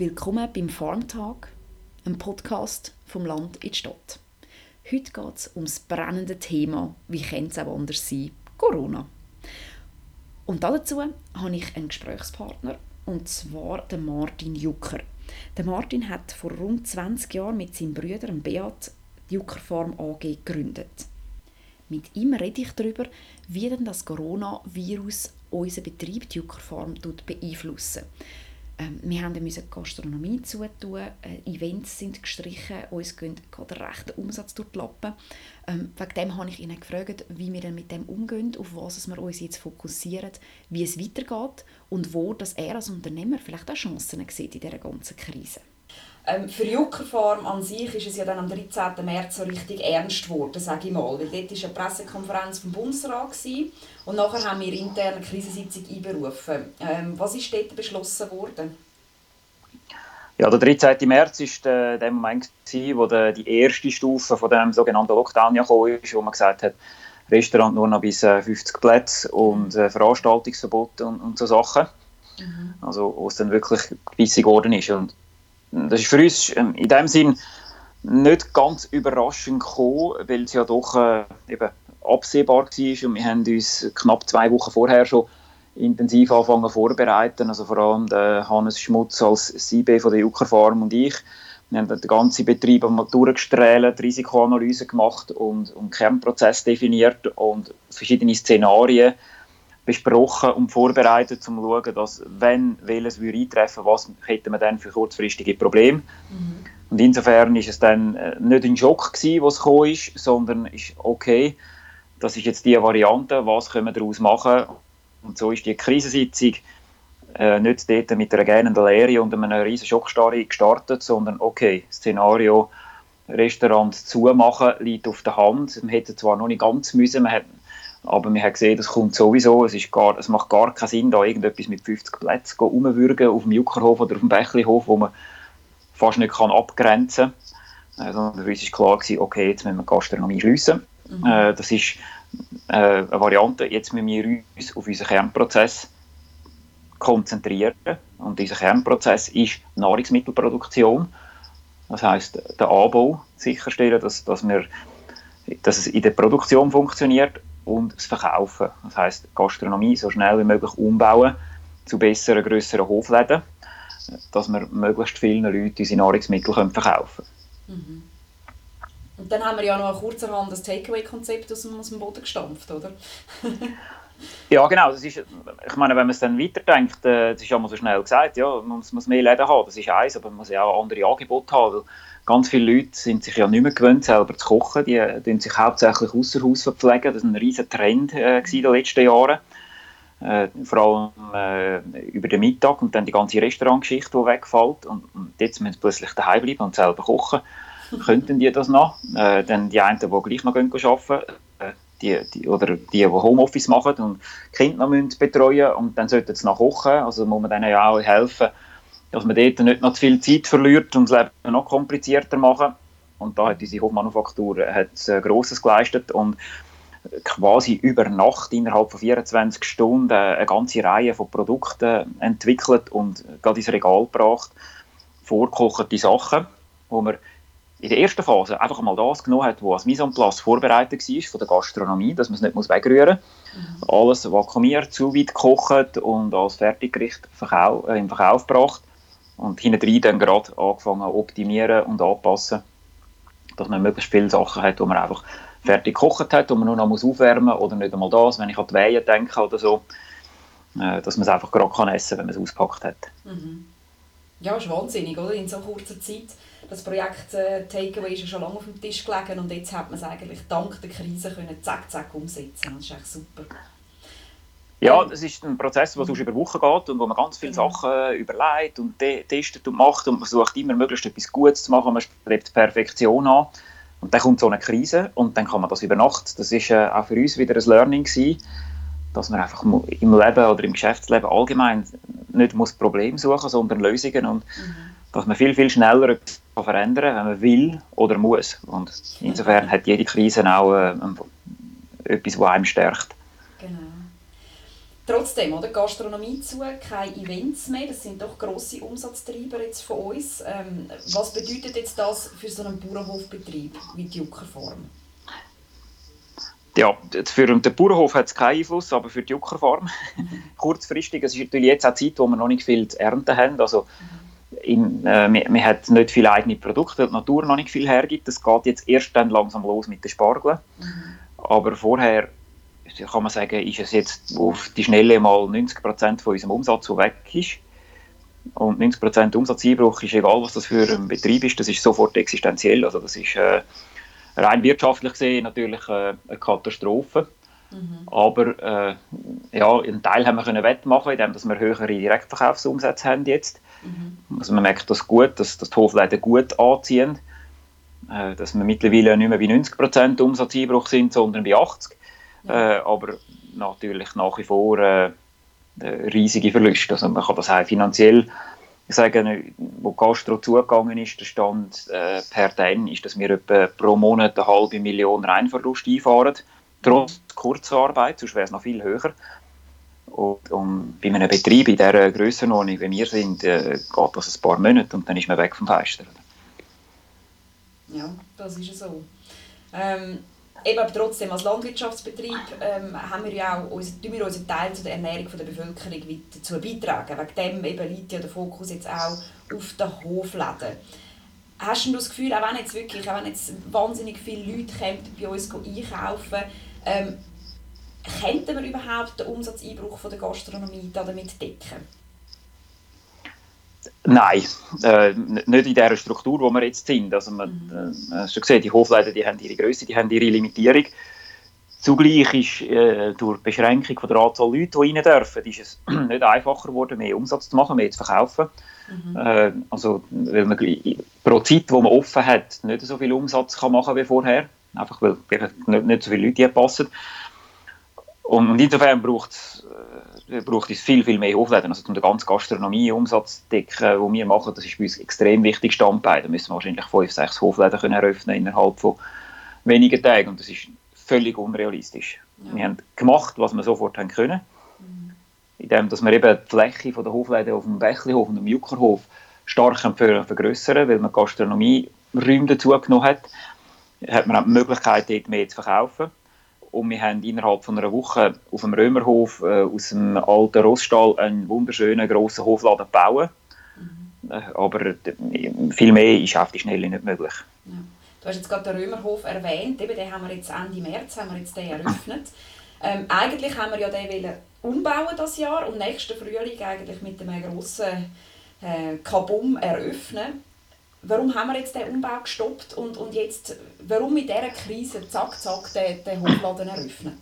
Willkommen beim Farmtag, einem Podcast vom Land in die Stadt. Heute geht es um das brennende Thema, wie könnte es auch anders sein, Corona. Und dazu habe ich einen Gesprächspartner, und zwar den Martin Jucker. Der Martin hat vor rund 20 Jahren mit seinem Bruder Beat die Juckerfarm AG gegründet. Mit ihm rede ich darüber, wie denn das Coronavirus unseren Betrieb, die Juckerfarm, beeinflussen ähm, wir haben die Gastronomie zutun, äh, Events sind gestrichen, uns geht gerade der rechte Umsatz durch die Lappen. Ähm, wegen dem habe ich ihn gefragt, wie wir dann mit dem umgehen, auf was wir uns jetzt fokussieren, wie es weitergeht und wo dass er als Unternehmer vielleicht auch Chancen sieht in dieser ganzen Krise. Ähm, für Juckerfarm an sich ist es ja dann am 13. März so richtig ernst geworden, sage ich mal. Weil dort war eine Pressekonferenz vom Bundesrat gewesen, und nachher haben wir interne eine Krisensitzung einberufen. Ähm, was ist dort beschlossen worden? Ja, der 13. März war der, Moment, gewesen, wo der, die erste Stufe von dem sogenannten Lockdown ja kam, wo man gesagt hat, Restaurant nur noch bis 50 äh, Plätze und äh, Veranstaltungsverbot und, und so Sachen. Mhm. Also, wo es dann wirklich gewisse geworden ist. Und das ist für uns ähm, in dem Sinn nicht ganz überraschend gekommen, weil es ja doch äh, eben absehbar war und wir haben uns knapp zwei Wochen vorher schon intensiv anfangen vorbereiten, also vor allem der Hannes Schmutz als CB von der Jucker Farm und ich. Wir haben den ganzen Betrieb einmal durchgestrahlt, Risikoanalyse gemacht und, und Kernprozess definiert und verschiedene Szenarien besprochen und vorbereitet, um zu schauen, dass, wenn welches würde eintreffen was hätten wir dann für kurzfristige Probleme. Mhm. Und insofern ist es dann äh, nicht ein Schock gewesen, was gekommen ist, sondern ist okay, das ist jetzt die Variante, was können wir daraus machen. Und so ist die Krisensitzung äh, nicht dort mit einer gähnenden Leere und einem riesen Schockstarre gestartet, sondern okay, Szenario Restaurant zumachen liegt auf der Hand. Man hätte zwar noch nicht ganz müssen, man hat aber wir haben gesehen, das kommt sowieso. Es, ist gar, es macht gar keinen Sinn, da irgendetwas mit 50 Plätzen rumwürgen auf dem Juckerhof oder auf dem Bächlihof, wo man fast nicht kann abgrenzen kann. Also für uns war klar, gewesen, okay, jetzt müssen wir die Gastronomie schliessen. Mhm. Äh, das ist äh, eine Variante. Jetzt müssen wir uns auf unseren Kernprozess konzentrieren. Und dieser Kernprozess ist Nahrungsmittelproduktion. Das heißt, der Anbau sicherstellen, dass, dass, wir, dass es in der Produktion funktioniert und das Verkaufen. Das heißt, Gastronomie so schnell wie möglich umbauen zu besseren, grösseren Hofläden, dass wir möglichst vielen Leuten unsere Nahrungsmittel können verkaufen können. Mhm. Und dann haben wir ja noch kurzerhand das Takeaway-Konzept aus, aus dem Boden gestampft, oder? ja, genau. Das ist, ich meine, wenn man es dann weiterdenkt, äh, das ist ja mal so schnell gesagt, ja, man muss, muss mehr Läden haben, das ist eins, aber man muss ja auch andere Angebote haben, ganz viele Leute sind sich ja nicht mehr gewöhnt, selber zu kochen. Die tun sich hauptsächlich außer Haus verpflegen. Das war ein riesiger Trend äh, in den letzten Jahren. Äh, vor allem äh, über den Mittag und dann die ganze Restaurantgeschichte, die wegfällt. Und, und, jetzt müssen sie plötzlich daheim bleiben und selber kochen. Könnten die das noch? Äh, dann die einen, die gleich noch gehen arbeiten, äh, die, die, oder die, die Homeoffice machen und Kinder noch müssen betreuen und dann sollten sie noch kochen. Also muss man denen ja auch helfen, dass man dort nicht noch zu viel Zeit verliert und das Leben noch komplizierter machen. Und da hat unsere Hofmanufaktur hat äh, Grosses geleistet und quasi über Nacht innerhalb von 24 Stunden eine ganze Reihe von Produkten entwickelt und gerade ins Regal gebracht. Vorgekochte Sachen, wo man in der ersten Phase einfach mal das genommen hat, was als Mise en place vorbereitet war von der Gastronomie, dass man es nicht wegrühren muss. Mhm. Alles vakuumiert, zu weit gekocht und als Fertiggericht äh, im Verkauf gebracht und hinten dann gerade angefangen optimieren und anpassen, dass man möglichst viele Sachen hat, die man einfach fertig gekocht hat, die man nur noch muss aufwärmen muss oder nicht einmal das, wenn ich an die Wehen denke oder so, äh, dass man es einfach gerade kann essen kann, wenn man es ausgepackt hat. Mhm. Ja, ist wahnsinnig, oder? In so kurzer Zeit. Das Projekt äh, Takeaway ist ja schon lange auf dem Tisch gelegen und jetzt hat man es eigentlich dank der Krise können zack, zack umsetzen. Das ist echt super. Ja, das ist ein Prozess, der über Wochen geht und wo man ganz viele genau. Sachen überlegt und testet und macht und versucht immer möglichst etwas Gutes zu machen. Man strebt Perfektion an. Und dann kommt so eine Krise und dann kann man das über Nacht. Das ist äh, auch für uns wieder ein Learning gewesen, dass man einfach im Leben oder im Geschäftsleben allgemein nicht muss Probleme suchen, sondern Lösungen und mhm. dass man viel, viel schneller etwas verändern kann, wenn man will oder muss. Und insofern hat jede Krise auch äh, etwas, das einem stärkt. Genau. Trotzdem, oder? Gastronomie zu, keine Events mehr, das sind doch grosse Umsatztreiber jetzt von uns. Ähm, was bedeutet jetzt das für so einen Bauernhofbetrieb wie die Juckerfarm? Ja, für den Bauernhof hat es keinen Einfluss, aber für die Juckerfarm kurzfristig. Es ist natürlich jetzt auch Zeit, wo wir noch nicht viel zu ernten haben. Also, in, äh, wir, wir haben nicht viele eigene Produkte, die Natur noch nicht viel hergibt. Es geht jetzt erst dann langsam los mit den Spargeln. Mhm. Aber vorher kann man sagen, ist es jetzt auf die Schnelle mal 90% von unserem Umsatz, der weg ist. Und 90% Umsatzeinbruch ist egal, was das für ein Betrieb ist, das ist sofort existenziell. Also das ist äh, rein wirtschaftlich gesehen natürlich äh, eine Katastrophe. Mhm. Aber äh, ja, einen Teil haben wir können wettmachen, indem wir höhere Direktverkaufsumsätze haben jetzt. Mhm. Also man merkt das gut, dass, dass die Hofläden gut anziehen. Äh, dass wir mittlerweile nicht mehr bei 90% Umsatzeinbruch sind, sondern bei 80%. Ja. Äh, aber natürlich nach wie vor äh, riesige Verluste. Also man kann das auch finanziell sagen, wo Castro zugegangen ist, der Stand äh, per dann ist, dass wir etwa pro Monat eine halbe Million Reinverlust einfahren, trotz Kurzarbeit, sonst wäre es noch viel höher. Und, und bei einem Betrieb in dieser Grössenordnung, wie wir sind, äh, geht das ein paar Monate und dann ist man weg vom Fenster. Ja, das ist so. Ähm, eben aber trotzdem, als Landwirtschaftsbetrieb ähm, haben wir ja auch unser, wir unseren Teil zu der Ernährung der Bevölkerung dazu beitragen. Wegen dem eben liegt ja der Fokus jetzt auch auf den Hofläden. Hast du das Gefühl, auch wenn jetzt wirklich, auch wenn jetzt wahnsinnig viele Leute kommen, bei uns einkaufen, ähm, könnten wir überhaupt den Umsatzeinbruch von der Gastronomie damit decken? Nein, äh, nicht in der Struktur, wo wir jetzt sind. Also man, mhm. äh, schon gesehen, die Hofleiter die haben ihre Größe, die haben ihre Limitierung. Zugleich ist äh, durch die Beschränkung von der Anzahl Leute, die rein dürfen, ist es nicht einfacher geworden, mehr Umsatz zu machen, mehr zu verkaufen. Mhm. Äh, also, weil man pro Zeit, wo man offen hat, nicht so viel Umsatz kann machen wie vorher. Einfach weil nicht, nicht so viele Leute hier passen. Und, und insofern braucht es äh, braucht es viel, viel mehr Hofläden. Also um den ganzen Gastronomie-Umsatz zu decken, den wir machen, das ist bei uns extrem wichtig Standbein. Da müssen wir wahrscheinlich fünf, sechs Hofläden können eröffnen innerhalb von wenigen Tagen. Und das ist völlig unrealistisch. Ja. Wir haben gemacht, was wir sofort haben können. Mhm. Indem dass wir eben die Fläche von der Hofläden auf dem Bächlihof und dem Juckerhof stark vergrößern weil man Gastronomie-Räume dazu genommen hat, hat man auch die Möglichkeit, dort mehr zu verkaufen. Und wir haben innerhalb von einer Woche auf dem Römerhof äh, aus dem alten Rossstall einen wunderschönen grossen Hofladen bauen. Mhm. Äh, aber äh, viel mehr ist auf die Schnelle nicht möglich. Ja. Du hast jetzt gerade den Römerhof erwähnt, eben, den haben wir jetzt Ende März haben wir jetzt den eröffnet. Ähm, eigentlich haben wir ja den umbauen das Jahr und nächsten Frühling eigentlich mit einem grossen äh, Kabum eröffnen. Warum haben wir jetzt den Umbau gestoppt und, und jetzt, warum mit dieser Krise zack, zack den, den Hofladen eröffnet?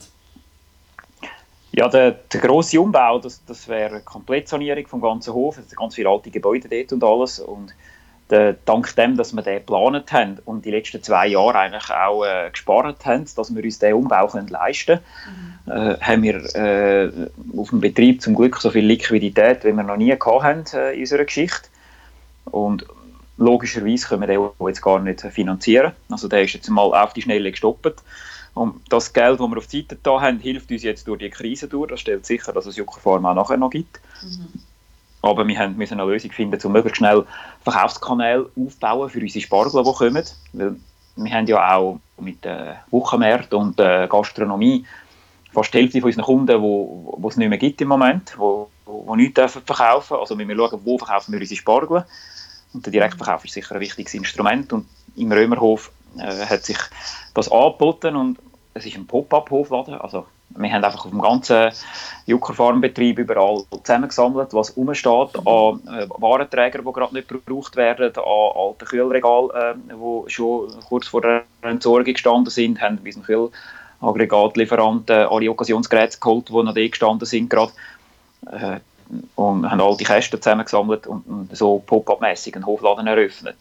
Ja, der, der grosse Umbau, das, das wäre eine Komplettsanierung vom ganzen Hof, sind ganz viele alte Gebäude dort und alles und der, dank dem, dass wir den geplant haben und die letzten zwei Jahre eigentlich auch äh, gespart haben, dass wir uns diesen Umbau können leisten können, mhm. äh, haben wir äh, auf dem Betrieb zum Glück so viel Liquidität, wie wir noch nie gehabt haben äh, in unserer Geschichte. Und logischerweise können wir den jetzt gar nicht finanzieren. Also der ist jetzt mal auf die Schnelle gestoppt. Und das Geld, das wir auf die Seite da haben, hilft uns jetzt durch die Krise durch. Das stellt sicher, dass es Juckerfarm auch nachher noch gibt. Mhm. Aber wir müssen eine Lösung finden, um möglichst schnell Verkaufskanäle aufbauen für unsere Spargel, die kommen. Weil wir haben ja auch mit äh, Wochenmärkten und äh, Gastronomie fast die Hälfte von unseren Kunden, wo, wo es nicht mehr gibt im Moment, wo, wo, wo nichts dürfen verkaufen. Also wir schauen, wo verkaufen wir unsere Spargel. Und der Direktverkauf ist sicher ein wichtiges Instrument. Und im Römerhof äh, hat sich das angeboten und es ist ein Pop-up-Hofladen. Also wir haben einfach auf dem ganzen Juckerfarmbetrieb überall zusammengesammelt, was rumsteht an äh, Warenträgern, die gerade nicht gebraucht werden, an alten Kühlregalen, äh, die schon kurz vor der Entsorgung gestanden sind, haben bei unserem Kühlaggregatlieferanten alle Okkasionsgeräte geholt, die noch da gestanden sind gerade. Äh, und haben all die Kästen zusammengesammelt und, und so pop-up-mässig einen Hofladen eröffnet.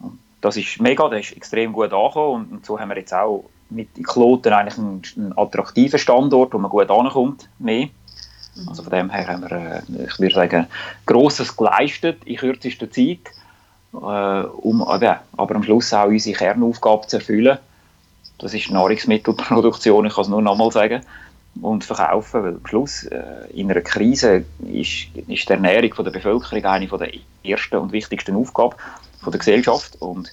Und das ist mega, das ist extrem gut angekommen und, und so haben wir jetzt auch mit Kloten eigentlich einen, einen, attraktiven Standort, wo man gut ankommt, mehr. Mhm. Also von dem her haben wir, äh, ich würde sagen, Grosses geleistet in kürzester Zeit, äh, um aber, aber am Schluss auch unsere Kernaufgabe zu erfüllen. Das ist Nahrungsmittelproduktion, ich kann es nur nochmal sagen. Und verkaufen, weil am Schluss äh, in einer Krise ist, ist die Ernährung von der Bevölkerung eine der ersten und wichtigsten Aufgaben von der Gesellschaft und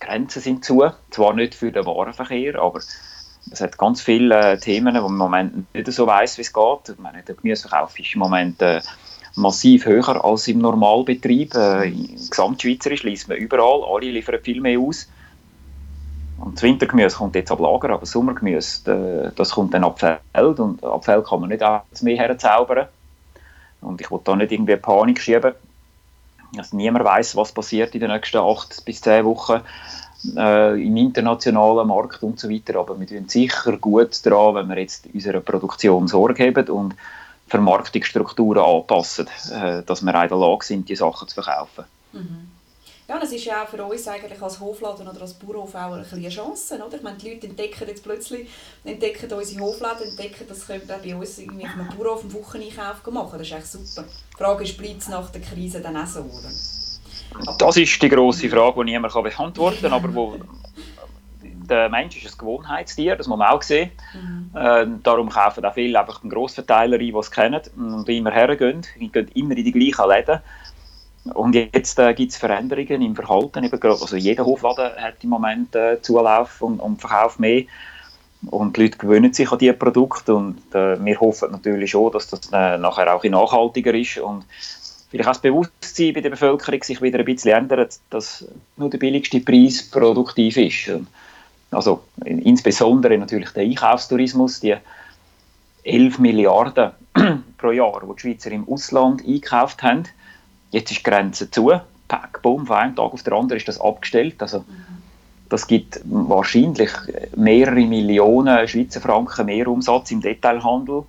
Grenzen sind zu, zwar nicht für den Warenverkehr, aber es hat ganz viele äh, Themen, wo man im Moment nicht so weiß, wie es geht. Ich meine, der Gemüseverkauf ist im Moment äh, massiv höher als im Normalbetrieb. Äh, Gesamtschweizerisch liest man überall, alle liefern viel mehr aus. Und das Wintergemüse kommt jetzt ab Lager, aber das Sommergemüse, das kommt dann ab Feld und ab Feld kann man nicht auch mehr herzaubern. Und ich will da nicht irgendwie Panik schieben. Also niemand weiß, was passiert in den nächsten acht bis zehn Wochen äh, im internationalen Markt und so weiter. Aber wir tun sicher gut daran, wenn wir jetzt unserer Produktion Sorge haben und Vermarktungsstrukturen anpassen, äh, dass wir in der Lage sind, die Sachen zu verkaufen. Mhm. Ja, es ist ja auch für uns eigentlich als Hofladen oder als Bauernhof auch eine Chance, oder? Ich meine, die Leute entdecken jetzt plötzlich, entdecken unsere Hofladen, entdecken, das können auch bei uns irgendwie auf einem Bauernhof einen Wocheneinkauf machen. Das ist echt super. Die Frage ist, bleibt es nach der Krise dann auch so, oder? Das ist die grosse Frage, die niemand beantworten kann, aber wo der Mensch ist ein Gewohnheitstier, das muss man auch sehen. Mhm. Äh, darum kaufen auch viele einfach den Grossverteiler ein, die es kennen und immer hergehen. Die gehen immer in die gleichen Läden und jetzt äh, gibt es Veränderungen im Verhalten. Also jeder Hofladen hat im Moment äh, Zulauf und, und verkauft mehr. Und die Leute gewöhnen sich an diese Produkte und äh, wir hoffen natürlich schon, dass das äh, nachher auch nachhaltiger ist und vielleicht auch das Bewusstsein bei der Bevölkerung sich wieder ein bisschen ändert, dass nur der billigste Preis produktiv ist. Also insbesondere natürlich der Einkaufstourismus, die 11 Milliarden pro Jahr, die die Schweizer im Ausland einkauft haben, Jetzt ist die Grenze zu. Pack, boom, von einem Tag auf den anderen ist das abgestellt. Also, das gibt wahrscheinlich mehrere Millionen Schweizer Franken mehr Umsatz im Detailhandel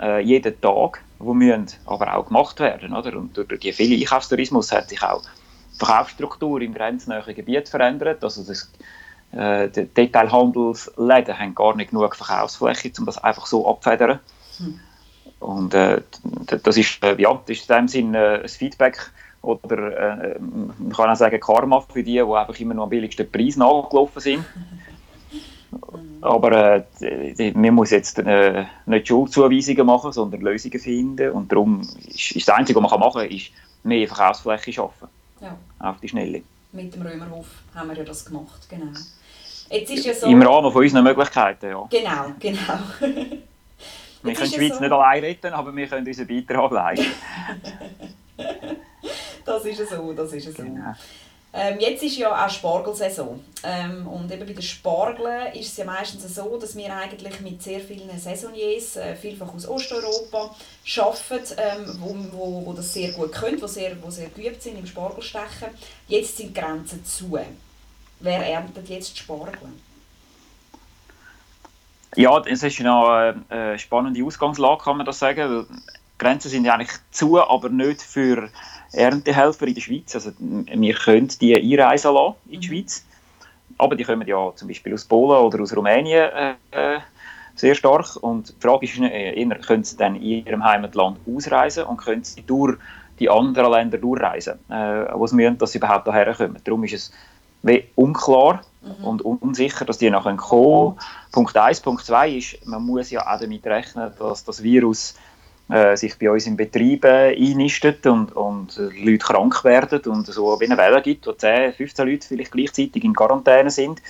äh, jeden Tag, wo müssen aber auch gemacht werden. Oder? Und durch den vielen Einkaufstourismus hat sich auch die Verkaufsstruktur im grenznähen Gebiet verändert. Also das, äh, die Detailhandelsläden haben gar nicht genug Verkaufsfläche, um das einfach so abzufedern. Hm. Und äh, das ist, äh, ja, das ist in dem Sinne äh, ein Feedback oder äh, man kann auch sagen Karma für die, die einfach immer noch am billigsten Preis nachgelaufen sind. Aber äh, man muss jetzt äh, nicht Schuldzuweisungen machen, sondern Lösungen finden. Und darum ist, ist das Einzige, was man machen kann, ist mehr Verkaufsfläche schaffen. Ja. Auf die Schnelle. Mit dem Römerhof haben wir ja das gemacht, genau. Jetzt ist ja so, Im Rahmen von unseren Möglichkeiten, ja. Genau, genau. Wir können die Schweiz so. nicht allein retten, aber wir können unseren Beitrag leisten. das ist so, das ist so. Genau. Ähm, jetzt ist ja auch Spargelsaison. Ähm, und eben bei den Spargeln ist es ja meistens so, dass wir eigentlich mit sehr vielen Saisoniers, äh, vielfach aus Osteuropa, arbeiten, ähm, wo, wo, wo das sehr gut können, die sehr, wo sehr geübt sind im Spargelstechen. Jetzt sind die Grenzen zu. Wer erntet jetzt Spargel? Ja, es ist eine, eine spannende Ausgangslage, kann man das sagen. Die Grenzen sind ja eigentlich zu, aber nicht für Erntehelfer in der Schweiz. Also, wir können die einreisen lassen in die mhm. Schweiz. Aber die kommen ja zum Beispiel aus Polen oder aus Rumänien äh, äh sehr stark. Und die Frage ist äh, können sie dann in ihrem Heimatland ausreisen und können sie durch die anderen Länder durchreisen, äh, wo sie müssen, dass sie überhaupt hierher kommen. Darum ist es unklar, mhm. und unsicher, dass die nachher kommen. Punkt 1. Punkt 2 ist, man muss ja auch damit rechnen, dass das Virus äh, sich bei uns in Betrieben einnistet und, und Leute krank werden und so wie eine Welle gibt, wo 10, 15 Leute vielleicht gleichzeitig in Quarantäne sind.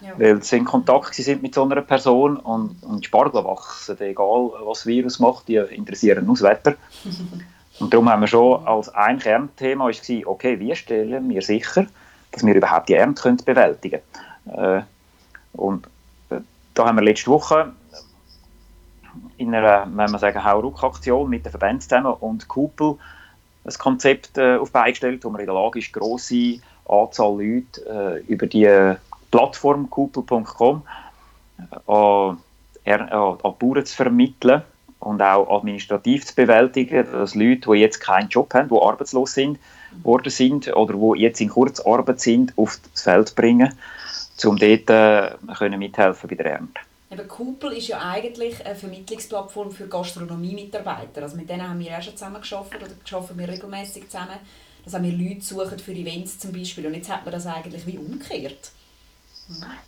Ja. Weil sie in Kontakt sind mit so einer Person und, und Spargel wachsen, egal was das Virus macht, die interessieren nur das Wetter. und darum haben wir schon als ein Kernthema war, okay, wie stellen wir sicher, dass wir überhaupt die Ernte können bewältigen können. Äh, und äh, da haben wir letzte Woche in einer, wenn man sagen, Hauruck-Aktion mit den Verbänden zusammen und Kupel ein Konzept äh, auf beigestellt, wo man in der Lage ist, grosse Anzahl Leute äh, über die Plattform kupel.com äh, an, an Bauern zu vermitteln und auch administrativ zu bewältigen, dass Leute, die jetzt keinen Job haben, die arbeitslos sind, worden sind oder die jetzt in Kurzarbeit sind, auf das Feld bringen, um dort äh, können mithelfen bei der Ernte. Eben Kupel ist ja eigentlich eine Vermittlungsplattform für Gastronomie-Mitarbeiter. Also mit denen haben wir auch schon zusammen geschafft oder arbeiten wir regelmäßig zusammen, dass wir Leute suchen für Events zum Beispiel. Und jetzt hat man das eigentlich wie umgekehrt.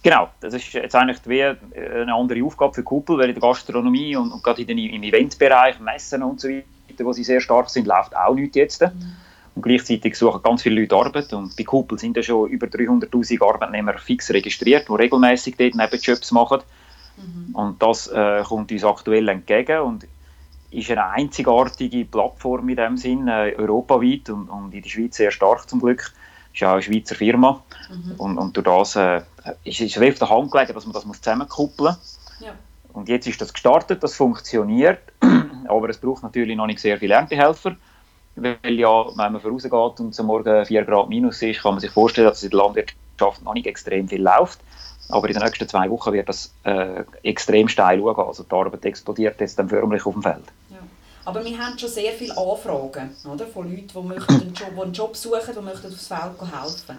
Genau, das ist jetzt eigentlich wie eine andere Aufgabe für Kuppel, weil in der Gastronomie und, und gerade in den, im Eventbereich, Messen und so weiter, wo sie sehr stark sind, läuft auch nichts jetzt. Und gleichzeitig suchen ganz viele Leute Arbeit und bei Kuppel sind ja schon über 300'000 Arbeitnehmer fix registriert, die regelmäßig dort Nebenjobs machen. Mhm. Und das äh, kommt uns aktuell entgegen und ist eine einzigartige Plattform in dem Sinn, äh, europaweit und, und, in der Schweiz sehr stark zum Glück. Ist ja auch eine Schweizer Firma mhm. und, und durch das äh, ist es auf der Hand gelegen, dass man das muss zusammenkuppeln muss. Ja. Und jetzt ist das gestartet, das funktioniert, aber es braucht natürlich noch nicht sehr viele Erntehelfer, weil ja, wenn man vorausgeht und zum Morgen 4 Grad minus ist, kann man sich vorstellen, dass es in der Landwirtschaft noch nicht extrem viel läuft. Aber in den nächsten zwei Wochen wird das äh, extrem steil schauen. Also die Arbeit explodiert jetzt dann förmlich auf dem Feld. Aber wir haben schon sehr viele Anfragen oder, von Leuten, die, möchten einen, Job, einen Job suchen, die möchten aufs Feld helfen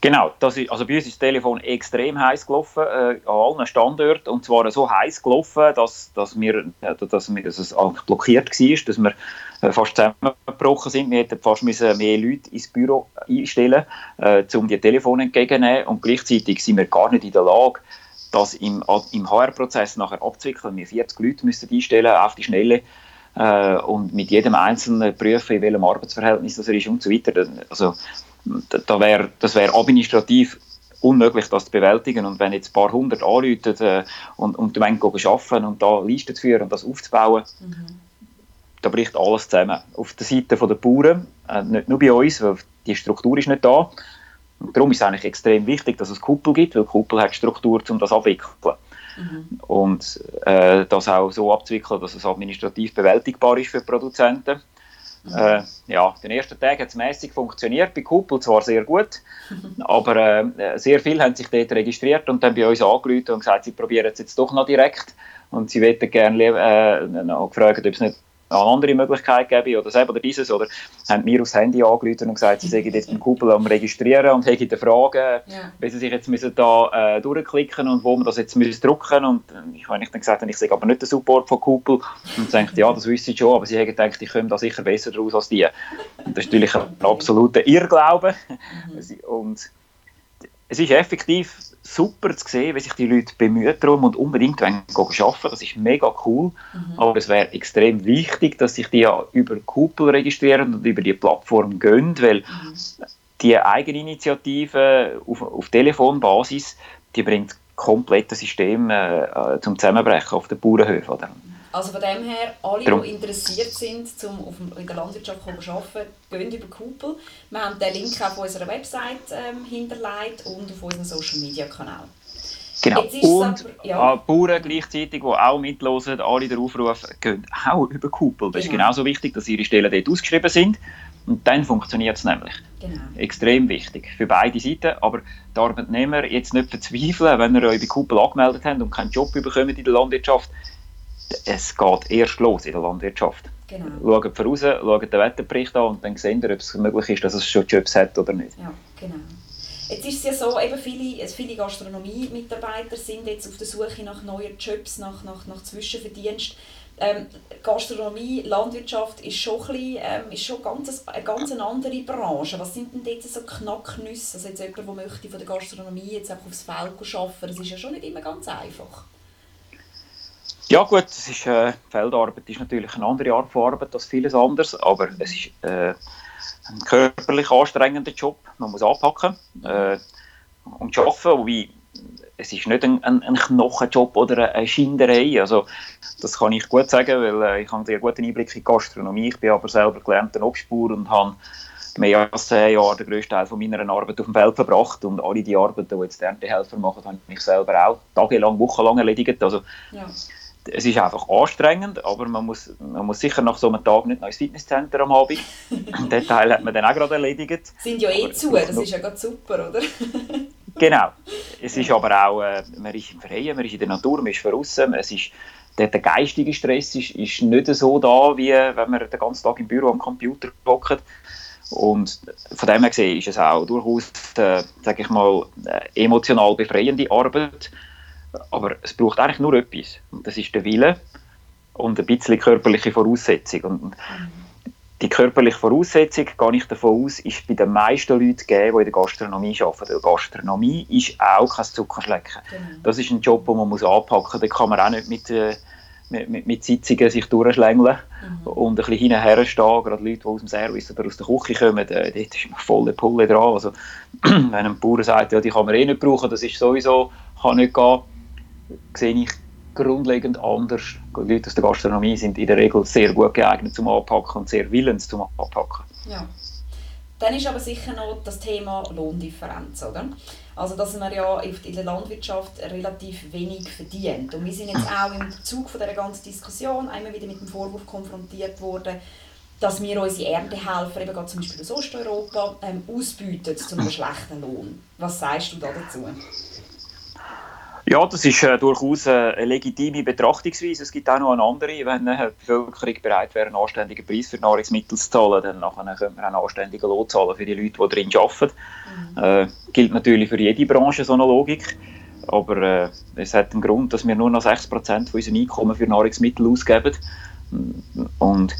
Genau, das ist, also bei uns ist das Telefon extrem heiß gelaufen, äh, an allen Standorten. Und zwar so heiß gelaufen, dass, dass, wir, äh, dass, wir, dass es blockiert war, dass wir äh, fast zusammengebrochen sind. Wir hätten fast müssen mehr Leute ins Büro einstellen äh, um die Telefone entgegenzunehmen. Und gleichzeitig sind wir gar nicht in der Lage, das im, im HR-Prozess nachher abzuwickeln. Wir 40 Leute müssen einstellen auf die Schnelle äh, und mit jedem Einzelnen prüfen, in welchem Arbeitsverhältnis das er ist und so weiter. Also, da wär, das wäre administrativ unmöglich, das zu bewältigen. Und wenn jetzt ein paar hundert anrufen äh, und, und du meinst, arbeiten und da Listen zu führen und das aufzubauen, mhm. da bricht alles zusammen. Auf der Seite der Bauern, äh, nicht nur bei uns, weil die Struktur ist nicht da. Und darum ist es eigentlich extrem wichtig, dass es Kuppel gibt, weil Kuppel hat Struktur, um das abwickeln. Mhm. Und äh, das auch so abzuwickeln, dass es administrativ bewältigbar ist für die Produzenten. Äh, ja, den ersten Tag hat es mäßig funktioniert, bei Kuppel zwar sehr gut, aber äh, sehr viele haben sich dort registriert und dann bei uns angerufen und gesagt, sie probieren es jetzt doch noch direkt und sie würden gerne äh, noch gefragt, ob es nicht eine andere Möglichkeit gäbe oder selber oder dieses oder haben mir aufs Handy angerufen und gesagt, sie seien jetzt beim Kuppel am Registrieren und hätten Fragen, ja. wie sie sich jetzt müssen da äh, durchklicken und wo man das jetzt müssen drücken und ich habe dann gesagt, ich sehe aber nicht den Support von Kuppel und denkt, ja, das wissen sie schon, aber sie haben gedacht, ich komme da sicher besser draus als die. Und das ist natürlich ein absoluter Irrglaube mhm. und es ist effektiv super zu sehen, wie sich die Leute bemühen darum und unbedingt arbeiten Das ist mega cool. Mhm. Aber es wäre extrem wichtig, dass sich die ja über Kuppel registrieren und über die Plattform gehen, weil mhm. die Eigeninitiative auf, auf Telefonbasis, die bringt komplette System äh, äh, zum Zusammenbrechen auf den Bauernhöfen. Oder? Also von dem her, alle, Darum. die interessiert sind, um in der Landwirtschaft zu arbeiten, gehen über Kuppel. Wir haben den Link auf unserer Website ähm, hinterlegt und auf unseren Social Media Kanal. Genau. Und aber, ja. Bauern gleichzeitig, die auch mitlosen, alle den Aufruf, gehen auch über Kuppel. Das genau. ist genauso wichtig, dass ihre Stellen dort ausgeschrieben sind. Und dann funktioniert es nämlich. Genau. Extrem wichtig für beide Seiten. Aber die Arbeitnehmer jetzt nicht verzweifeln, wenn ihr euch bei Kuppel angemeldet habt und keinen Job bekommen in der Landwirtschaft es geht erst los in der Landwirtschaft. Genau. Schaut voraus, schaut den Wetterbericht an und dann sehen wir, ob es möglich ist, dass es schon Jobs hat oder nicht. Ja, genau. Jetzt ist es ja so, eben viele, viele Gastronomie-Mitarbeiter sind jetzt auf der Suche nach neuen Jobs, nach, nach, nach Zwischenverdienst. Ähm, Gastronomie, Landwirtschaft ist schon, ein bisschen, ähm, ist schon ganz, eine ganz andere Branche. Was sind denn jetzt so Knacknüsse? Also jetzt jemand, der möchte von der Gastronomie jetzt einfach aufs Feld arbeiten, das ist ja schon nicht immer ganz einfach. Ja gut, es ist, äh, Feldarbeit ist natürlich eine andere Art von Arbeit als vieles anderes, aber es ist äh, ein körperlich anstrengender Job. Man muss anpacken äh, und arbeiten, wobei es ist nicht ein, ein, ein Knochenjob oder eine Schinderei. Also, das kann ich gut sagen, weil äh, ich habe einen guten Einblick in die Gastronomie. Ich bin aber selber gelernter Obstbauer und habe mehr als zehn Jahre den grössten Teil von meiner Arbeit auf dem Feld verbracht und alle die Arbeiten, die jetzt die Erntehelfer machen, habe ich selber auch tagelang, wochenlang erledigt. Also, ja es ist einfach anstrengend, aber man muss, man muss sicher nach so einem Tag nicht noch ins Fitnesscenter am Abend. Den Teil hat man dann auch gerade erledigt. Sind ja eh aber zu, das ist ja gerade super, oder? genau. Es ist aber auch, äh, man ist im Freien, man ist in der Natur, man ist draußen, es ist der, der geistige Stress ist, ist nicht so da, wie wenn man den ganzen Tag im Büro am Computer hockt. Und von dem her gesehen ist es auch durchaus, äh, sage ich mal, äh, emotional befreiende Arbeit aber es braucht eigentlich nur etwas. Und das ist der Wille und ein bisschen körperliche Voraussetzung. Und die körperliche Voraussetzung, gehe ich davon aus, ist bei den meisten Leuten gegeben, die in der Gastronomie arbeiten. Weil Gastronomie ist auch kein Zuckerschlecken. Genau. Das ist ein Job, den man muss anpacken muss. Da kann man auch nicht mit, äh, mit, mit, mit Sitzungen sich durchschlängeln mhm. und ein bisschen hinterher stehen. Gerade Leute, die aus dem Service oder aus der Küche kommen, äh, dort ist man volle Pulle dran. Also, wenn ein Bauer sagt, ja, die kann man eh nicht brauchen, das ist sowieso, kann nicht gehen, sehe ich grundlegend anders. Die Leute aus der Gastronomie sind in der Regel sehr gut geeignet zum Anpacken und sehr willens zum Anpacken. Ja. Dann ist aber sicher noch das Thema Lohndifferenz, oder? Also, dass man ja in der Landwirtschaft relativ wenig verdient. Und wir sind jetzt auch im Zug von dieser ganzen Diskussion einmal wieder mit dem Vorwurf konfrontiert worden, dass wir unsere Erntehelfer, eben gerade zum Beispiel aus Osteuropa, ähm, ausbieten einem schlechten Lohn. Was sagst du da dazu? Ja, das ist äh, durchaus äh, eine legitime Betrachtungsweise. Es gibt auch noch eine andere. Wenn äh, die Bevölkerung bereit wäre, einen anständigen Preis für Nahrungsmittel zu zahlen, dann nachher man auch einen anständigen Lohn zahlen für die Leute, die darin arbeiten. Mhm. Äh, gilt natürlich für jede Branche so eine Logik. Aber äh, es hat einen Grund, dass wir nur noch 6% von unserem Einkommen für Nahrungsmittel ausgeben. Und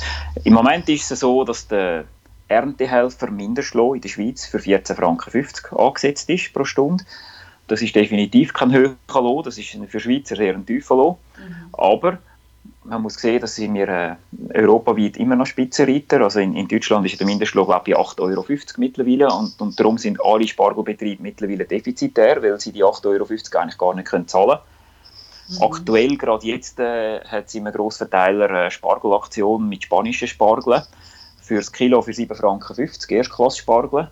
im Moment ist es so, dass der Erntehelfer Mindestlohn in der Schweiz für 14,50 Franken angesetzt ist pro Stunde. Das ist definitiv kein höherer Lohn, das ist für Schweizer sehr ein tiefer Lohn. Mhm. Aber man muss sehen, dass sind wir äh, europaweit immer noch Spitzenreiter. Also in, in Deutschland ist der Mindestlohn glaube ich 8,50 Euro mittlerweile und, und darum sind alle Spargelbetriebe mittlerweile defizitär, weil sie die 8,50 Euro eigentlich gar nicht können zahlen können. Mhm. Aktuell, gerade jetzt, äh, hat sie einen Grossverteiler äh, Spargelaktion mit spanischen Spargeln für das Kilo für 7,50 Franken, Erstklasse Spargel.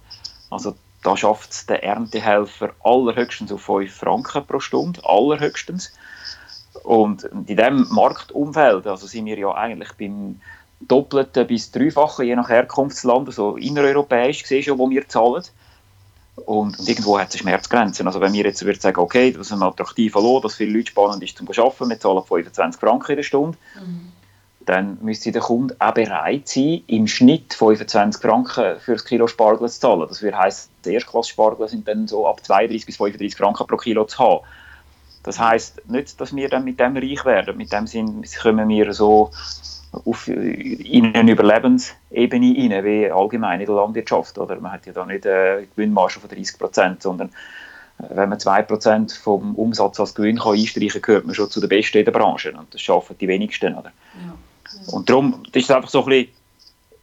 Also da schafft es der Erntehelfer allerhöchstens auf 5 Franken pro Stunde, allerhöchstens. Und in diesem Marktumfeld, also sind wir ja eigentlich beim doppelten bis dreifachen, je nach Herkunftsland, also innereuropäisch gesehen schon, wo wir zahlen. Und, und irgendwo hat es Schmerzgrenzen. Also wenn wir jetzt würde sagen, okay, das ist ein attraktiver Lohn, dass viele Leute spannend ist zum Arbeiten, wir zahlen 25 Franken in der Stunde, mhm dann müsste der Kunde auch bereit sein, im Schnitt 25 Franken für das Kilo Spargel zu zahlen. Das würde heißen, die Erstklasse-Spargel sind dann so ab 32 bis 35 Franken pro Kilo zu haben. Das heißt nicht, dass wir dann mit dem reich werden. Mit dem Sinn kommen wir so auf, in eine Überlebensebene rein, wie allgemein in der Landwirtschaft. Oder? Man hat ja da nicht eine Gewinnmarge von 30 Prozent, sondern äh, wenn man 2% vom Umsatz als Gewinn kann einstreichen kann, gehört man schon zu den Besten in der Branche. Und das schaffen die wenigsten. Oder? Ja. Und darum das ist es einfach so ein bisschen,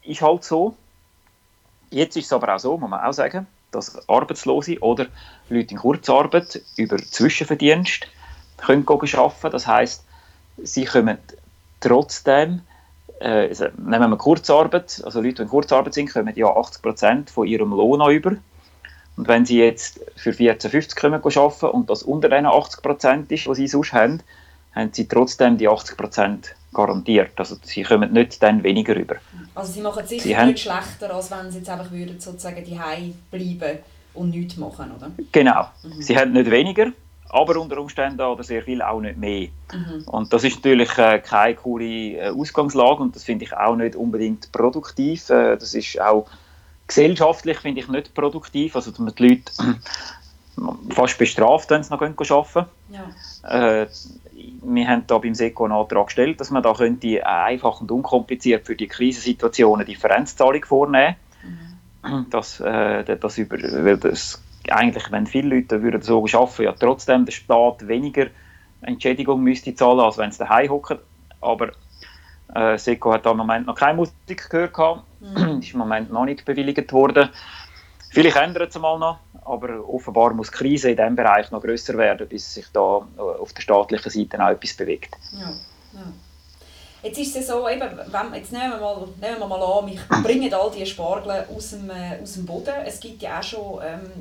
ist halt so. Jetzt ist es aber auch so, muss man auch sagen, dass Arbeitslose oder Leute in Kurzarbeit über Zwischenverdienst können arbeiten Das heißt, sie kommen trotzdem, äh, also nehmen wir Kurzarbeit, also Leute, die in Kurzarbeit sind, kommen ja 80% von ihrem Lohn über. Und wenn sie jetzt für 14,50 kommen arbeiten und das unter den 80% ist, was sie sonst haben, haben sie trotzdem die 80% garantiert. Also sie kommen nicht dann weniger rüber. Also sie machen es sicher sie nicht schlechter, als wenn sie jetzt einfach würden sozusagen die bleiben und nichts machen, oder? Genau. Mhm. Sie haben nicht weniger, aber unter Umständen oder sehr viel auch nicht mehr. Mhm. Und das ist natürlich äh, keine coole äh, Ausgangslage und das finde ich auch nicht unbedingt produktiv. Äh, das ist auch gesellschaftlich finde ich nicht produktiv. Also dass man die Leute fast bestraft, wenn sie noch arbeiten ja. äh, wir haben da beim SECO einen Antrag gestellt, dass man da könnte einfach und unkompliziert für die Krisensituationen eine Differenzzahlung vornehmen mhm. dass, äh, das über, weil das eigentlich, wenn viele Leute würden so arbeiten, ja trotzdem der Staat weniger Entschädigung müsste zahlen, als wenn sie daheim hocken. Aber äh, SECO hat da im Moment noch keine Musik gehört. Mhm. ist im Moment noch nicht bewilligt worden. Vielleicht ändert es mal noch, aber offenbar muss die Krise in diesem Bereich noch grösser werden, bis sich da äh, auf der staatlichen Seite auch etwas bewegt. Ja, ja. Jetzt ist es so, eben, wenn, jetzt nehmen wir, mal, nehmen wir mal an, wir bringen all diese Spargel aus dem, äh, aus dem Boden. Es gibt ja auch schon ähm,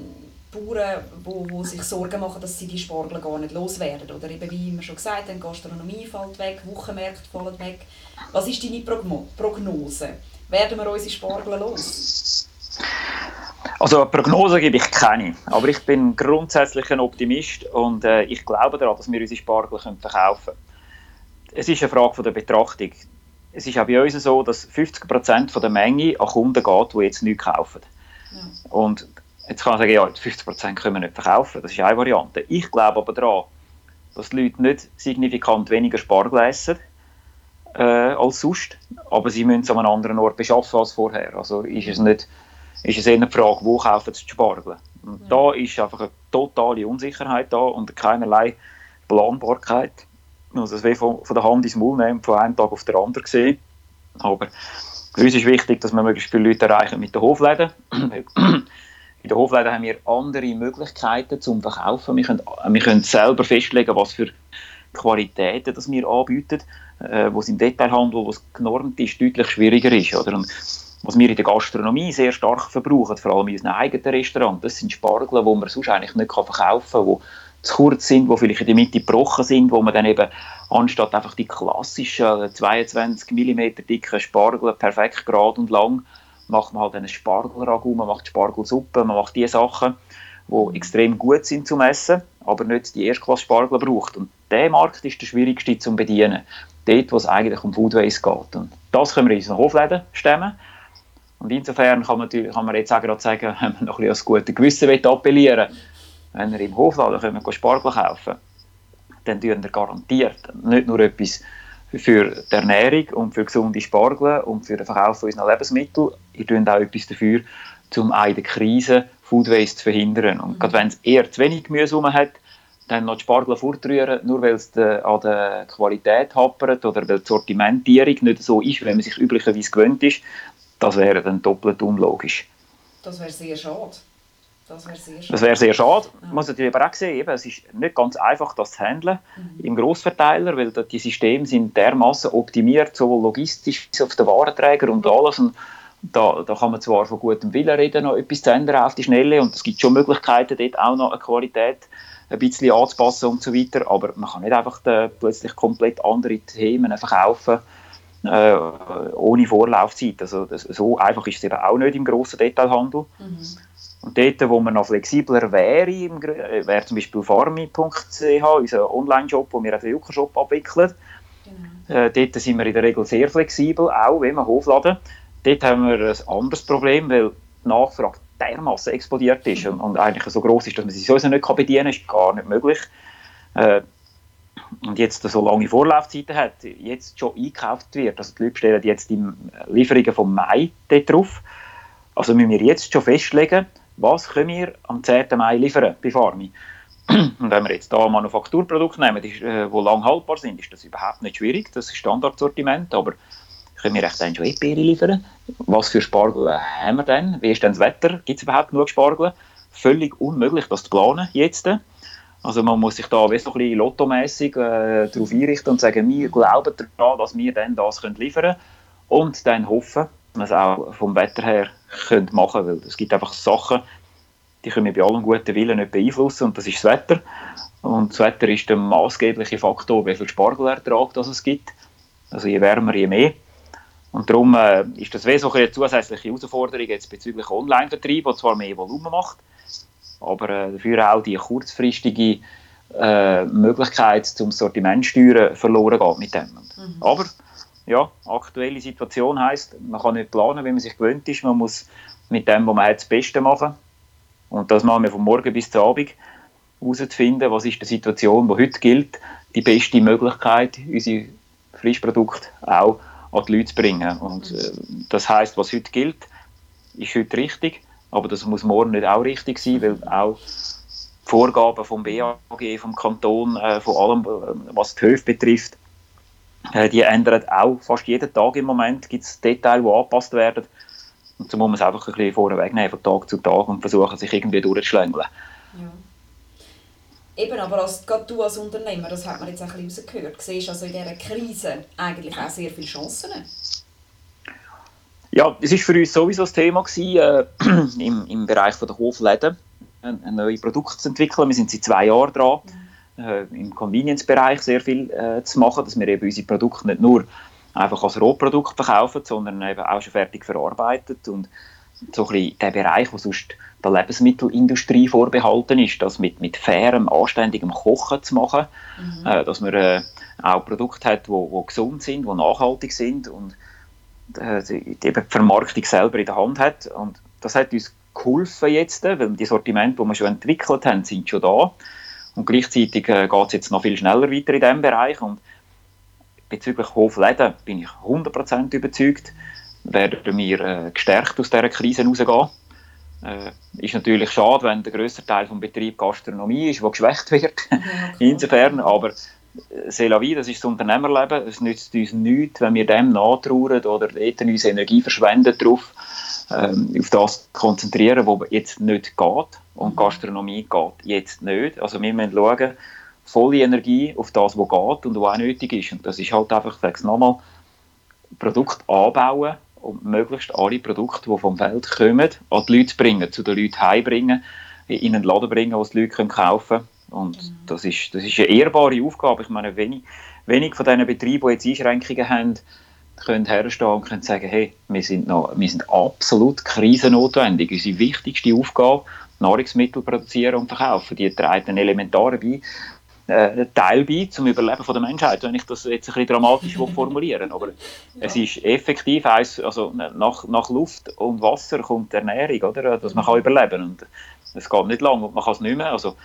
Bauern, die, die sich Sorgen machen, dass sie die Spargel gar nicht loswerden. Oder eben, wie wir schon gesagt haben, Gastronomie fällt weg, Wochenmärkte fallen weg. Was ist deine Prognose? Werden wir unsere Spargel los? Also eine Prognose gebe ich keine, aber ich bin grundsätzlich ein Optimist und äh, ich glaube daran, dass wir unsere Spargel verkaufen können. Es ist eine Frage von der Betrachtung. Es ist auch bei uns so, dass 50% der Menge an Kunden geht, die jetzt nichts kaufen. Ja. Und jetzt kann man sagen, ja, 50% können wir nicht verkaufen, das ist eine Variante. Ich glaube aber daran, dass die Leute nicht signifikant weniger Spargel essen, äh, als sonst, aber sie müssen es an einem anderen Ort beschaffen als vorher. Also ist es nicht, ist es eher die Frage, wo kaufen sie die Spargel? Und ja. Da ist einfach eine totale Unsicherheit da und keinerlei Planbarkeit. Also das will von, von der Hand ins Maul nehmen, von einem Tag auf den anderen gesehen. Aber für uns ist wichtig, dass wir möglichst viele Leute erreichen mit den Hofläden. In den Hofläden haben wir andere Möglichkeiten zum Verkaufen. Wir können, wir können selber festlegen, was für Qualitäten das wir anbieten, äh, wo es im Detailhandel, wo es genormt ist, deutlich schwieriger ist. Oder? Und was wir in der Gastronomie sehr stark verbrauchen, vor allem in unseren eigenen Restaurants, das sind Spargel, die man sonst eigentlich nicht verkaufen kann, die zu kurz sind, die vielleicht in der Mitte gebrochen sind, wo man dann eben anstatt einfach die klassischen 22 mm dicken Spargel perfekt gerade und lang, macht man halt einen Spargelragout, man macht Spargelsuppe, man macht die Sachen, die extrem gut sind zum Essen, aber nicht die Erstklasse-Spargel braucht. Und der Markt ist der schwierigste zu bedienen. Dort, wo es eigentlich um Food Waste geht. Und das können wir in unseren Hofläden stemmen. Und insofern kann man, kann man jetzt auch gerade sagen, wenn man noch ein bisschen das gute Gewissen appellieren will, wenn ihr im Hofladen könnt Spargel kaufen dann tun wir garantiert nicht nur etwas für die Ernährung und für gesunde Spargel und für den Verkauf unserer Lebensmittel, ihr tut auch etwas dafür, um der Krise Food Waste zu verhindern. Und mhm. gerade wenn es eher zu wenig Gemüse hat, dann noch die Spargel fortrühren, nur weil es an der Qualität hapert oder weil die Sortimentierung nicht so ist, wie man sich üblicherweise gewöhnt ist, das wäre dann doppelt unlogisch. Das wäre sehr schade. Das wäre sehr schade. Das wäre sehr schade. Ja. Man muss natürlich aber auch sehen, eben, es ist nicht ganz einfach, das zu handeln mhm. im Grossverteiler, weil die Systeme sind dermaßen optimiert, sowohl logistisch als auch auf den Warenträger und alles. Und da, da kann man zwar von gutem Willen reden, noch etwas zu ändern auf die Schnelle und es gibt schon Möglichkeiten, dort auch noch eine Qualität ein bisschen anzupassen und so weiter, aber man kann nicht einfach da plötzlich komplett andere Themen verkaufen äh, ohne Vorlaufzeit. Also das, so einfach ist es eben auch nicht im grossen Detailhandel. Mhm. Und dort, wo man noch flexibler wäre, äh, wäre zum Beispiel farmi.ch, unser Online-Shop, wo wir den Jucker-Shop abwickeln. Genau. Äh, dort sind wir in der Regel sehr flexibel, auch wenn wir Hofladen. Dort haben wir ein anderes Problem, weil die Nachfrage dermaßen explodiert ist und, und, eigentlich so groß ist, dass man sie sowieso nicht bedienen kann, ist gar nicht möglich. Äh, und jetzt so lange Vorlaufzeiten hat, jetzt schon eingekauft wird, also die Leute stellen jetzt die Lieferungen vom Mai drauf, also müssen wir jetzt schon festlegen, was können wir am 10. Mai liefern bei Farmi. Und wenn wir jetzt da Manufakturprodukte nehmen, die äh, lang haltbar sind, ist das überhaupt nicht schwierig, das ist Standardsortiment, aber können wir echt dann schon Erdbeere liefern? Was für Spargel äh, haben wir denn? Wie ist denn das Wetter? Gibt es überhaupt genug Spargel? Völlig unmöglich, das zu planen jetzt. Also man muss sich da ein bisschen lottomässig äh, darauf einrichten und sagen, wir glauben daran, dass wir dann das können liefern können und dann hoffen, dass wir es auch vom Wetter her können machen können. Es gibt einfach Sachen, die können wir bei allem guten Willen nicht beeinflussen und das ist das Wetter. Und das Wetter ist der maßgebliche Faktor, wie viel Spargelertrag das es gibt. Also je wärmer, je mehr. Und darum äh, ist das wie so eine zusätzliche Herausforderung jetzt bezüglich Online-Vertrieb, der zwar mehr Volumen macht, aber äh, dafür auch die kurzfristige äh, Möglichkeit zum Sortiment steuern verloren geht mit dem. Mhm. Aber ja, aktuelle Situation heißt, man kann nicht planen, wie man sich gewöhnt ist. Man muss mit dem, was man hat, das Beste machen. Und das machen wir von morgen bis zum Abend herauszufinden, was ist die Situation, die heute gilt, die beste Möglichkeit, unsere Frischprodukte auch an die Leute zu bringen. Und äh, das heißt, was heute gilt, ist heute richtig, aber das muss morgen nicht auch richtig sein, weil auch die Vorgaben vom BAG, vom Kanton, äh, von allem, äh, was die Höfe betrifft, äh, die ändern auch fast jeden Tag im Moment. Gibt es Details, die angepasst werden. Und so muss man es einfach ein bisschen vorne wegnehmen, von Tag zu Tag und versuchen, sich irgendwie durchzuschlängeln. Ja. Eben, aber als, gerade du als Unternehmer, das hat man jetzt ein bisschen rausgehört, siehst also in dieser Krise eigentlich auch sehr viele Chancen? Ja, es war für uns sowieso das Thema gewesen, äh, im, im Bereich der Hofläden, ein, ein neues Produkt zu entwickeln. Wir sind seit zwei Jahren dran, äh, im Convenience-Bereich sehr viel äh, zu machen, dass wir eben unsere Produkte nicht nur einfach als Rohprodukt verkaufen, sondern eben auch schon fertig verarbeitet und so ein bisschen der Bereich, wo sonst der Lebensmittelindustrie vorbehalten ist, das mit, mit fairem, anständigem Kochen zu machen, mhm. äh, dass man äh, auch Produkte hat, die gesund sind, die nachhaltig sind und die, die, eben die Vermarktung selber in der Hand hat. Und das hat uns geholfen jetzt, weil die Sortimente, die wir schon entwickelt haben, sind schon da. Und gleichzeitig äh, geht es jetzt noch viel schneller weiter in diesem Bereich. Und bezüglich Hofläden bin ich 100% überzeugt, werden wir äh, gestärkt aus dieser Krise rausgehen. Äh, ist natürlich schade, wenn der grösste Teil des Betriebs Gastronomie ist, wo geschwächt wird. Ja, Insofern, aber äh, c'est la vie, das ist das Unternehmerleben. Es nützt uns nichts, wenn wir dem nachtrauern oder unsere Energie verschwenden darauf, ähm, auf das konzentrieren, was jetzt nicht geht. Und mhm. Gastronomie geht jetzt nicht. Also wir müssen schauen, volle Energie auf das, was geht und was auch nötig ist. Und das ist halt einfach, ich sage es nochmal, Produkt anbauen und möglichst alle Produkte, die vom Feld kommen, an die Leute bringen, zu den Leuten heimbringen, in einen Laden bringen, wo die Leute kaufen können. Und mhm. das, ist, das ist eine ehrbare Aufgabe. Ich meine, wenig, wenig von diesen Betrieben, die jetzt Einschränkungen haben, können herstehen und können sagen, hey, wir sind, noch, wir sind absolut krisennotwendig. Unsere wichtigste Aufgabe, Nahrungsmittel produzieren und verkaufen, die trägt einen elementaren bei, äh, Teil bei zum Überleben von der Menschheit, wenn ich das jetzt ein bisschen dramatisch formulieren Aber ja. es ist effektiv, also nach, nach Luft und Wasser kommt Ernährung, oder? dass man kann überleben und es geht nicht lang und man kann es nicht mehr. Also,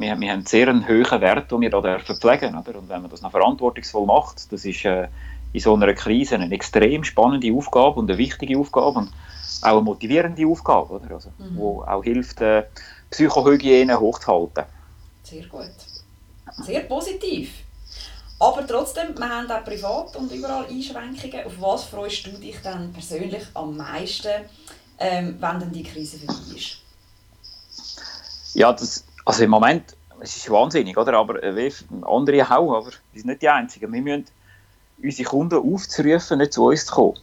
wir, wir haben sehr einen hohen Wert, den wir da pflegen oder? Und wenn man das noch verantwortungsvoll macht, das ist äh, in so einer Krise eine extrem spannende Aufgabe und eine wichtige Aufgabe und auch eine motivierende Aufgabe, oder? Also, mhm. wo auch hilft, äh, Psychohygiene hochzuhalten. Sehr gut. Sehr positiv. Aber trotzdem, wir haben auch privat und überall Einschränkungen. Auf was freust du dich dann persönlich am meisten, ähm, wenn dann die Krise vorbei ist? Ja, das, also im Moment, es ist wahnsinnig, oder? aber äh, andere auch, aber wir sind nicht die Einzigen. Wir müssen unsere Kunden aufzurufen, nicht zu uns zu kommen.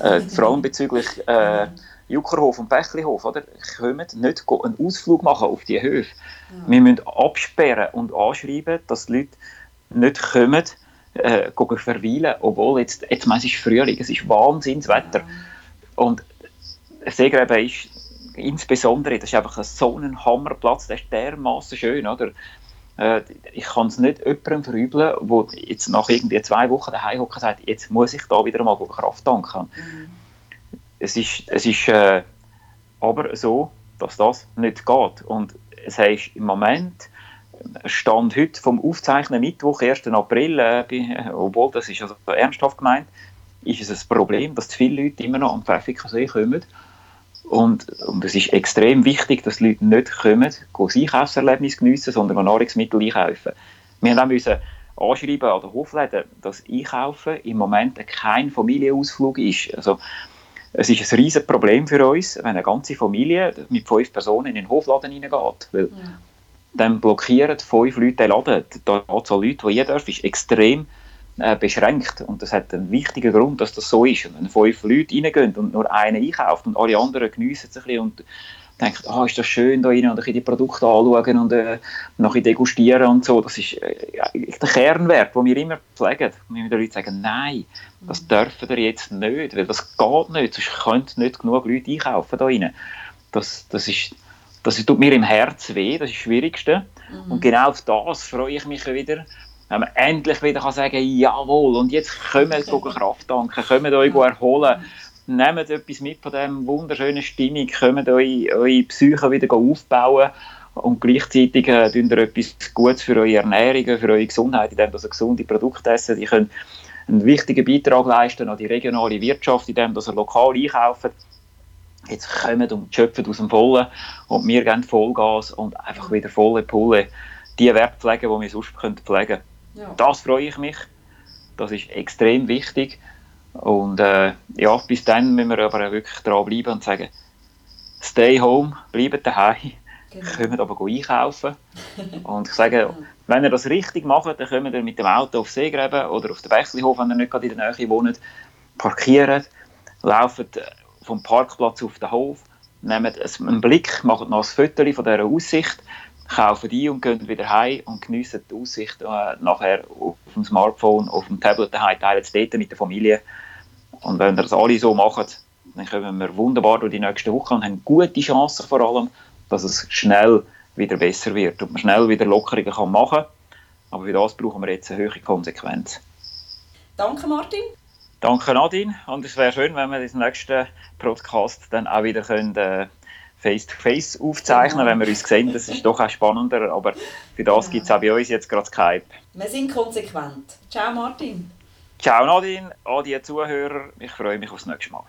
Äh, vor allem bezüglich äh, Juckerhof und Bächlihof, oder? Können nicht einen Ausflug machen auf die Höfe. Ja. Wir müssen absperren und anschreiben, dass die Leute nicht kommen, äh, verweilen, obwohl jetzt, jetzt es ist Frühling, es ist Wahnsinnswetter. Ja. Und Seegräben ist insbesondere, das ist einfach so ein Hammerplatz, der ist dermaßen schön, oder? Äh, ich kann es nicht jemandem verübeln, der jetzt nach irgendwie zwei Wochen daheim hockt und sagt, jetzt muss ich da wieder mal Kraft tanken. Mhm es ist, es ist äh, aber so, dass das nicht geht. Und es heißt im Moment, Stand heute vom Aufzeichnen Mittwoch, 1. April, äh, obwohl das ist also ernsthaft gemeint, ist es ein Problem, dass zu viele Leute immer noch am Pfäffikasee kommen. Und, und es ist extrem wichtig, dass die Leute nicht kommen, das Einkaufserlebnis geniessen, sondern Nahrungsmittel einkaufen. Wir haben auch müssen anschreiben an den Hofläden, dass Einkaufen im Moment kein Familienausflug ist. Also, es ist ein riesiges Problem für uns, wenn eine ganze Familie mit fünf Personen in den Hofladen hineingeht. Weil ja. dann blockieren fünf Leute den Laden. Die Anzahl Leute, die hier ist extrem äh, beschränkt. Und das hat einen wichtigen Grund, dass das so ist. Und wenn fünf Leute reingehen und nur einer einkauft und alle anderen geniessen sich ein bisschen und denken, ah, ist das schön da rein und die Produkte anschauen und äh, nachher degustieren und so. Das ist äh, der Kernwert, den wir immer pflegen. Wir den Leuten sagen, nein, das mhm. dürfen wir jetzt nicht, weil das geht nicht, sonst können nicht genug Leute einkaufen da rein. Das, das, ist, das tut mir im Herzen weh, das ist das Schwierigste. Mhm. Und genau auf das freue ich mich wieder, wenn man endlich wieder kann sagen jawohl, und jetzt kommen wir Kraft tanken, kommen euch erholen nehmt etwas mit von dieser wunderschönen Stimmung, kommt eure, eure Psyche wieder aufbauen und gleichzeitig äh, tun ihr etwas Gutes für eure Ernährung, für eure Gesundheit, indem ihr gesunde Produkte essen. Ihr könnt einen wichtigen Beitrag leisten an die regionale Wirtschaft, indem ihr lokal einkauft. Jetzt kommt und schöpft aus dem Vollen und wir geben Vollgas und einfach wieder volle Pulle die Werte pflegen, die wir sonst pflegen können. Ja. Das freue ich mich. Das ist extrem wichtig. Und äh, ja, bis dann müssen wir aber wirklich dranbleiben und sagen, stay home, bleibt daheim, genau. kommt aber einkaufen. und ich sage, wenn ihr das richtig macht, dann kommt ihr mit dem Auto auf Seegräben oder auf den Bächlihof, wenn ihr nicht gerade in der Nähe wohnt, parkiert, lauft vom Parkplatz auf den Hof, nehmt einen Blick, macht noch ein Foto von dieser Aussicht, kaufen die und gehen wieder heim und geniessen die Aussicht äh, nachher auf dem Smartphone, auf dem Tablet daheim, teilen es dort mit der Familie und wenn wir das alle so machen, dann kommen wir wunderbar durch die nächste Woche und haben gute Chancen vor allem, dass es schnell wieder besser wird und man schnell wieder Lockerungen kann machen kann. Aber für das brauchen wir jetzt eine höhere Konsequenz. Danke Martin. Danke Nadine und es wäre schön, wenn wir den nächsten Podcast dann auch wieder können, äh, face-to-face aufzeichnen, wenn wir uns sehen. Das ist doch auch spannender, aber für das ja. gibt es auch bei uns jetzt gerade Skype. Wir sind konsequent. Ciao Martin. Ciao Nadine, an die Zuhörer, ich freue mich aufs nächste Mal.